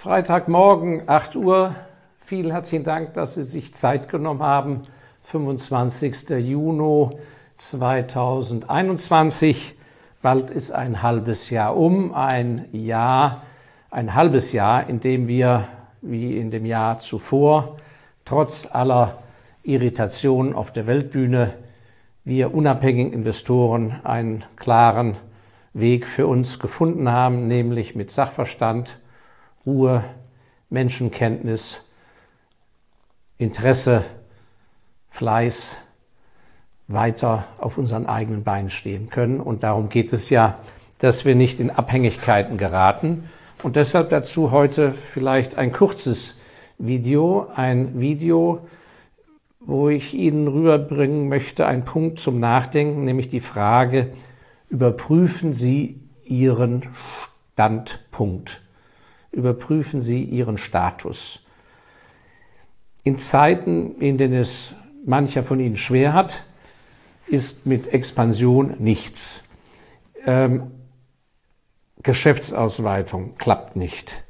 Freitagmorgen, 8 Uhr. Vielen herzlichen Dank, dass Sie sich Zeit genommen haben. 25. Juni 2021. Bald ist ein halbes Jahr um. Ein Jahr, ein halbes Jahr, in dem wir, wie in dem Jahr zuvor, trotz aller Irritationen auf der Weltbühne, wir unabhängigen Investoren einen klaren Weg für uns gefunden haben, nämlich mit Sachverstand, Ruhe, Menschenkenntnis, Interesse, Fleiß weiter auf unseren eigenen Beinen stehen können. Und darum geht es ja, dass wir nicht in Abhängigkeiten geraten. Und deshalb dazu heute vielleicht ein kurzes Video, ein Video, wo ich Ihnen rüberbringen möchte, ein Punkt zum Nachdenken, nämlich die Frage, überprüfen Sie Ihren Standpunkt überprüfen Sie Ihren Status. In Zeiten, in denen es mancher von Ihnen schwer hat, ist mit Expansion nichts. Ähm, Geschäftsausweitung klappt nicht.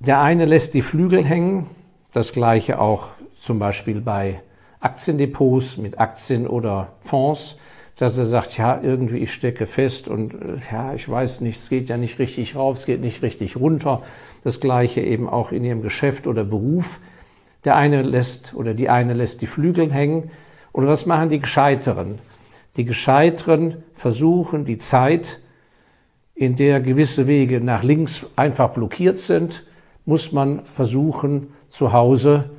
Der eine lässt die Flügel hängen, das gleiche auch zum Beispiel bei Aktiendepots mit Aktien oder Fonds dass er sagt, ja, irgendwie ich stecke fest und äh, ja, ich weiß nicht, es geht ja nicht richtig rauf, es geht nicht richtig runter. Das gleiche eben auch in ihrem Geschäft oder Beruf. Der eine lässt oder die eine lässt die Flügel hängen. Oder was machen die Gescheiteren? Die Gescheiteren versuchen die Zeit, in der gewisse Wege nach links einfach blockiert sind, muss man versuchen, zu Hause,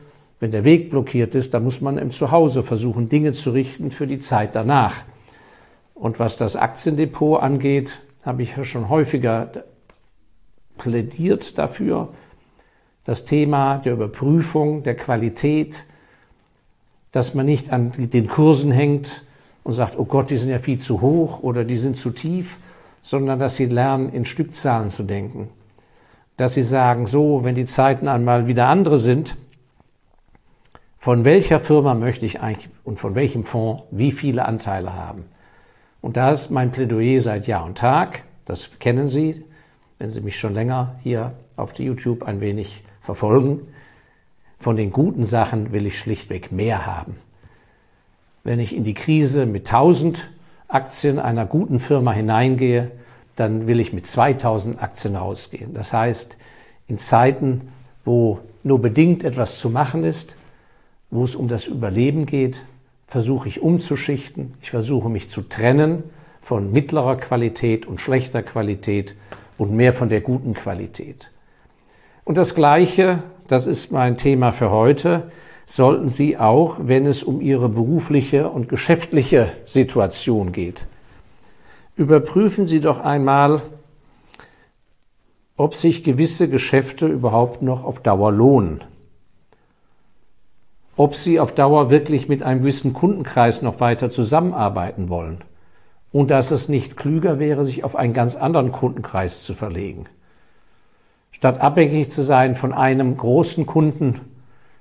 wenn der Weg blockiert ist, dann muss man im Zuhause versuchen, Dinge zu richten für die Zeit danach. Und was das Aktiendepot angeht, habe ich schon häufiger plädiert dafür, das Thema der Überprüfung, der Qualität, dass man nicht an den Kursen hängt und sagt, oh Gott, die sind ja viel zu hoch oder die sind zu tief, sondern dass sie lernen, in Stückzahlen zu denken. Dass sie sagen, so, wenn die Zeiten einmal wieder andere sind, von welcher Firma möchte ich eigentlich und von welchem Fonds wie viele Anteile haben? Und da ist mein Plädoyer seit Jahr und Tag. Das kennen Sie, wenn Sie mich schon länger hier auf YouTube ein wenig verfolgen. Von den guten Sachen will ich schlichtweg mehr haben. Wenn ich in die Krise mit 1000 Aktien einer guten Firma hineingehe, dann will ich mit 2000 Aktien rausgehen. Das heißt, in Zeiten, wo nur bedingt etwas zu machen ist, wo es um das Überleben geht, versuche ich umzuschichten, ich versuche mich zu trennen von mittlerer Qualität und schlechter Qualität und mehr von der guten Qualität. Und das Gleiche, das ist mein Thema für heute, sollten Sie auch, wenn es um Ihre berufliche und geschäftliche Situation geht. Überprüfen Sie doch einmal, ob sich gewisse Geschäfte überhaupt noch auf Dauer lohnen ob sie auf Dauer wirklich mit einem gewissen Kundenkreis noch weiter zusammenarbeiten wollen und dass es nicht klüger wäre, sich auf einen ganz anderen Kundenkreis zu verlegen. Statt abhängig zu sein von einem großen Kunden,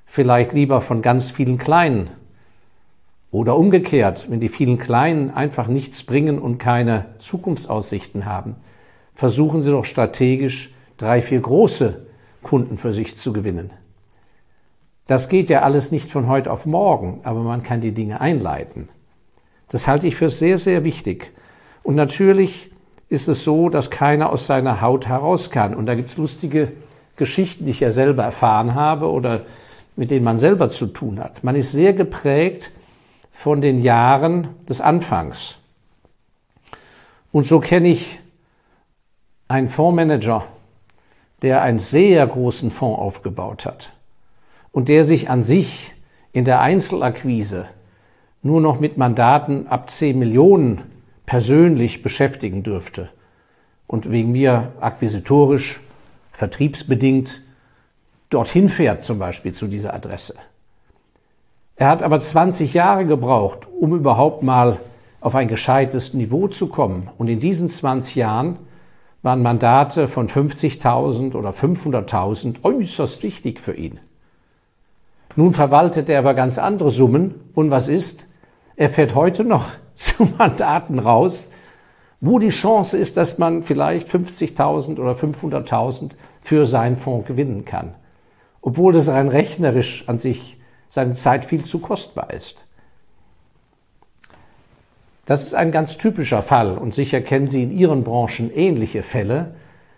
vielleicht lieber von ganz vielen kleinen. Oder umgekehrt, wenn die vielen Kleinen einfach nichts bringen und keine Zukunftsaussichten haben, versuchen sie doch strategisch drei, vier große Kunden für sich zu gewinnen. Das geht ja alles nicht von heute auf morgen, aber man kann die Dinge einleiten. Das halte ich für sehr, sehr wichtig. Und natürlich ist es so, dass keiner aus seiner Haut heraus kann. Und da gibt es lustige Geschichten, die ich ja selber erfahren habe oder mit denen man selber zu tun hat. Man ist sehr geprägt von den Jahren des Anfangs. Und so kenne ich einen Fondsmanager, der einen sehr großen Fonds aufgebaut hat und der sich an sich in der Einzelakquise nur noch mit Mandaten ab 10 Millionen persönlich beschäftigen dürfte und wegen mir akquisitorisch, vertriebsbedingt dorthin fährt, zum Beispiel zu dieser Adresse. Er hat aber 20 Jahre gebraucht, um überhaupt mal auf ein gescheites Niveau zu kommen. Und in diesen 20 Jahren waren Mandate von 50.000 oder 500.000 äußerst wichtig für ihn. Nun verwaltet er aber ganz andere Summen. Und was ist? Er fährt heute noch zu Mandaten raus, wo die Chance ist, dass man vielleicht 50.000 oder 500.000 für seinen Fonds gewinnen kann, obwohl es rein rechnerisch an sich seine Zeit viel zu kostbar ist. Das ist ein ganz typischer Fall und sicher kennen Sie in Ihren Branchen ähnliche Fälle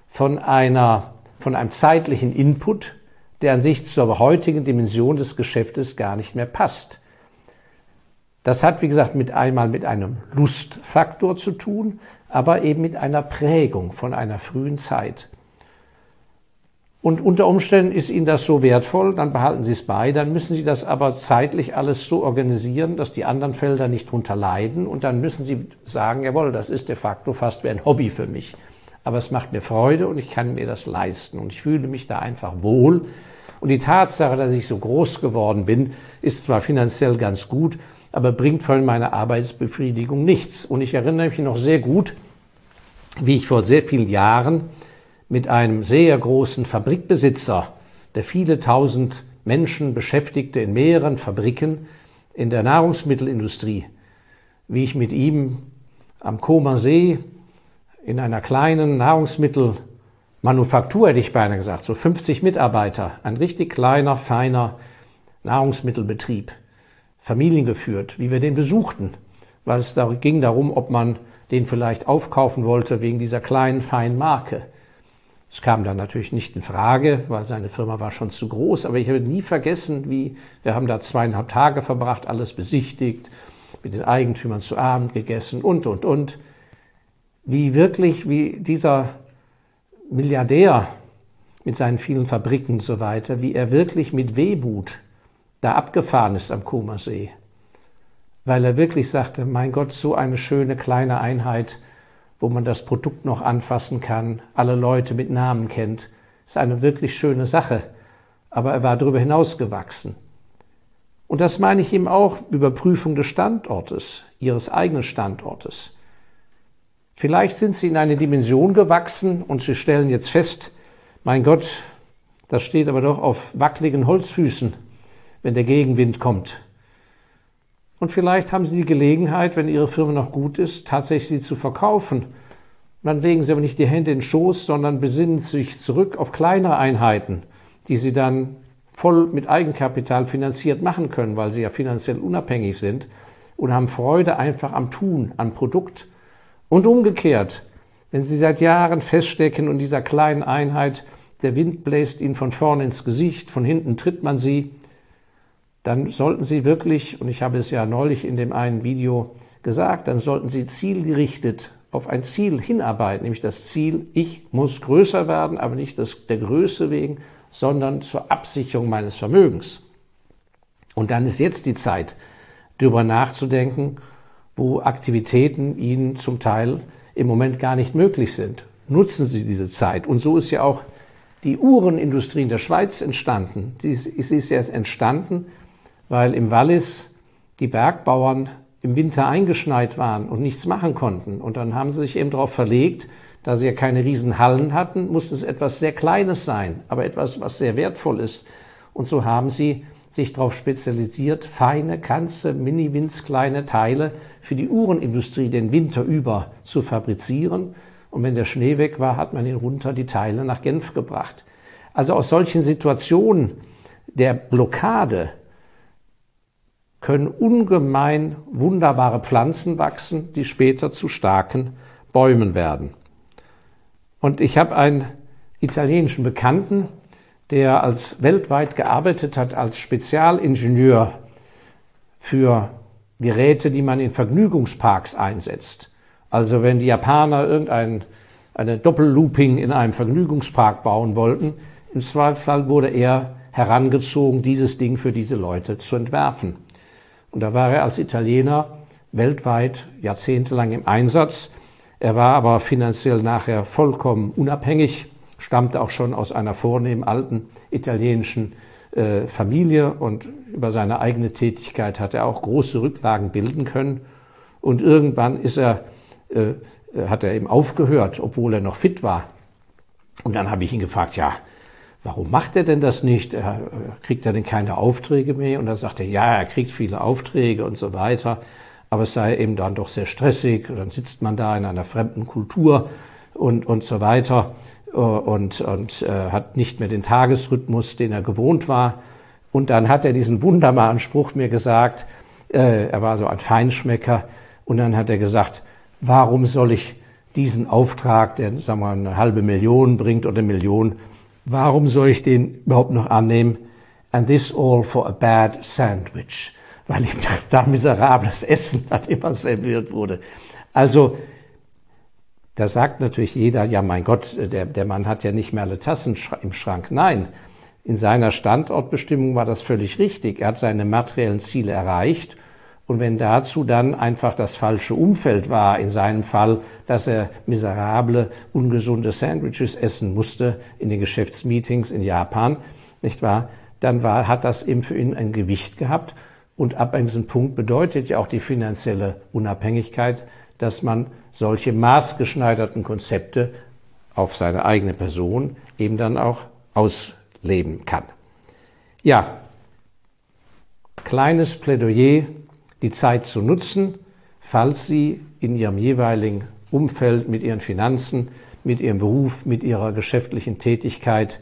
von, einer, von einem zeitlichen Input, der an sich zur heutigen Dimension des Geschäftes gar nicht mehr passt. Das hat, wie gesagt, mit einmal mit einem Lustfaktor zu tun, aber eben mit einer Prägung von einer frühen Zeit. Und unter Umständen ist Ihnen das so wertvoll, dann behalten Sie es bei, dann müssen Sie das aber zeitlich alles so organisieren, dass die anderen Felder nicht drunter leiden und dann müssen Sie sagen, jawohl, das ist de facto fast wie ein Hobby für mich. Aber es macht mir Freude und ich kann mir das leisten und ich fühle mich da einfach wohl. Und die Tatsache, dass ich so groß geworden bin, ist zwar finanziell ganz gut, aber bringt von meiner Arbeitsbefriedigung nichts. Und ich erinnere mich noch sehr gut, wie ich vor sehr vielen Jahren mit einem sehr großen Fabrikbesitzer, der viele tausend Menschen beschäftigte in mehreren Fabriken in der Nahrungsmittelindustrie, wie ich mit ihm am Koma See in einer kleinen Nahrungsmittelmanufaktur, hätte ich beinahe gesagt, so 50 Mitarbeiter, ein richtig kleiner, feiner Nahrungsmittelbetrieb, familiengeführt, wie wir den besuchten, weil es da ging darum, ob man den vielleicht aufkaufen wollte wegen dieser kleinen, feinen Marke. Es kam dann natürlich nicht in Frage, weil seine Firma war schon zu groß, aber ich habe nie vergessen, wie wir haben da zweieinhalb Tage verbracht, alles besichtigt, mit den Eigentümern zu Abend gegessen und, und, und. Wie wirklich, wie dieser Milliardär mit seinen vielen Fabriken und so weiter, wie er wirklich mit Wehmut da abgefahren ist am Comersee. Weil er wirklich sagte, mein Gott, so eine schöne kleine Einheit, wo man das Produkt noch anfassen kann, alle Leute mit Namen kennt. Ist eine wirklich schöne Sache. Aber er war darüber hinaus gewachsen. Und das meine ich eben auch Überprüfung des Standortes, Ihres eigenen Standortes. Vielleicht sind Sie in eine Dimension gewachsen und Sie stellen jetzt fest, mein Gott, das steht aber doch auf wackeligen Holzfüßen, wenn der Gegenwind kommt. Und vielleicht haben Sie die Gelegenheit, wenn Ihre Firma noch gut ist, tatsächlich sie zu verkaufen. Und dann legen Sie aber nicht die Hände in den Schoß, sondern besinnen sich zurück auf kleinere Einheiten, die Sie dann voll mit Eigenkapital finanziert machen können, weil Sie ja finanziell unabhängig sind und haben Freude einfach am Tun, am Produkt. Und umgekehrt, wenn Sie seit Jahren feststecken und dieser kleinen Einheit der Wind bläst Ihnen von vorne ins Gesicht, von hinten tritt man Sie, dann sollten Sie wirklich, und ich habe es ja neulich in dem einen Video gesagt, dann sollten Sie zielgerichtet auf ein Ziel hinarbeiten, nämlich das Ziel, ich muss größer werden, aber nicht das, der Größe wegen, sondern zur Absicherung meines Vermögens. Und dann ist jetzt die Zeit, darüber nachzudenken, wo Aktivitäten Ihnen zum Teil im Moment gar nicht möglich sind. Nutzen Sie diese Zeit. Und so ist ja auch die Uhrenindustrie in der Schweiz entstanden. Sie ist jetzt entstanden, weil im Wallis die Bergbauern im Winter eingeschneit waren und nichts machen konnten. Und dann haben sie sich eben darauf verlegt, da sie ja keine Riesenhallen hatten, musste es etwas sehr Kleines sein, aber etwas, was sehr wertvoll ist. Und so haben sie sich darauf spezialisiert, feine, ganze, mini kleine Teile für die Uhrenindustrie den Winter über zu fabrizieren. Und wenn der Schnee weg war, hat man ihn runter die Teile nach Genf gebracht. Also aus solchen Situationen der Blockade können ungemein wunderbare Pflanzen wachsen, die später zu starken Bäumen werden. Und ich habe einen italienischen Bekannten, der als weltweit gearbeitet hat als Spezialingenieur für Geräte, die man in Vergnügungsparks einsetzt. Also wenn die Japaner irgendein eine Doppellooping in einem Vergnügungspark bauen wollten, im Zweifelsfall wurde er herangezogen, dieses Ding für diese Leute zu entwerfen. Und da war er als Italiener weltweit jahrzehntelang im Einsatz. Er war aber finanziell nachher vollkommen unabhängig, stammte auch schon aus einer vornehmen alten italienischen äh, Familie und über seine eigene Tätigkeit hat er auch große Rücklagen bilden können. Und irgendwann ist er, äh, hat er eben aufgehört, obwohl er noch fit war. Und dann habe ich ihn gefragt, ja, warum macht er denn das nicht? Er, kriegt er denn keine Aufträge mehr? Und dann sagt er, ja, er kriegt viele Aufträge und so weiter, aber es sei eben dann doch sehr stressig. Und dann sitzt man da in einer fremden Kultur und, und so weiter. Äh, und, und äh, hat nicht mehr den Tagesrhythmus, den er gewohnt war. Und dann hat er diesen wunderbaren Spruch mir gesagt, äh, er war so ein Feinschmecker, und dann hat er gesagt, warum soll ich diesen Auftrag, der sagen wir, eine halbe Million bringt oder eine Million, warum soll ich den überhaupt noch annehmen? And this all for a bad sandwich, weil ihm da miserables Essen hat immer serviert wurde. Also da sagt natürlich jeder, ja mein Gott, der, der Mann hat ja nicht mehr alle Tassen im Schrank. Nein, in seiner Standortbestimmung war das völlig richtig. Er hat seine materiellen Ziele erreicht. Und wenn dazu dann einfach das falsche Umfeld war, in seinem Fall, dass er miserable, ungesunde Sandwiches essen musste in den Geschäftsmeetings in Japan, nicht wahr? Dann war, hat das eben für ihn ein Gewicht gehabt. Und ab diesem Punkt bedeutet ja auch die finanzielle Unabhängigkeit, dass man solche maßgeschneiderten Konzepte auf seine eigene Person eben dann auch ausleben kann. Ja, kleines Plädoyer, die Zeit zu nutzen, falls Sie in Ihrem jeweiligen Umfeld mit Ihren Finanzen, mit Ihrem Beruf, mit Ihrer geschäftlichen Tätigkeit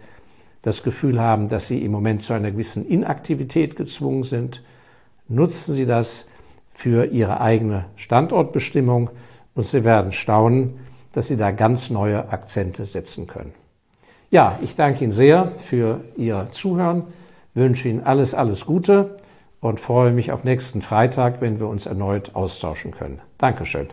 das Gefühl haben, dass Sie im Moment zu einer gewissen Inaktivität gezwungen sind, nutzen Sie das für Ihre eigene Standortbestimmung und Sie werden staunen, dass Sie da ganz neue Akzente setzen können. Ja, ich danke Ihnen sehr für Ihr Zuhören, wünsche Ihnen alles, alles Gute und freue mich auf nächsten Freitag, wenn wir uns erneut austauschen können. Dankeschön.